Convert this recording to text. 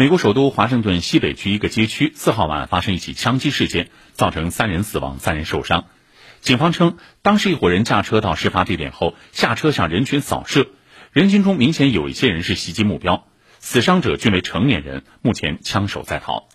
美国首都华盛顿西北区一个街区四号晚发生一起枪击事件造成三人死亡三人受伤。警方称当时一伙人驾车到事发地点后下车向人群扫射人群中明显有一些人是袭击目标死伤者均为成年人目前枪手在逃。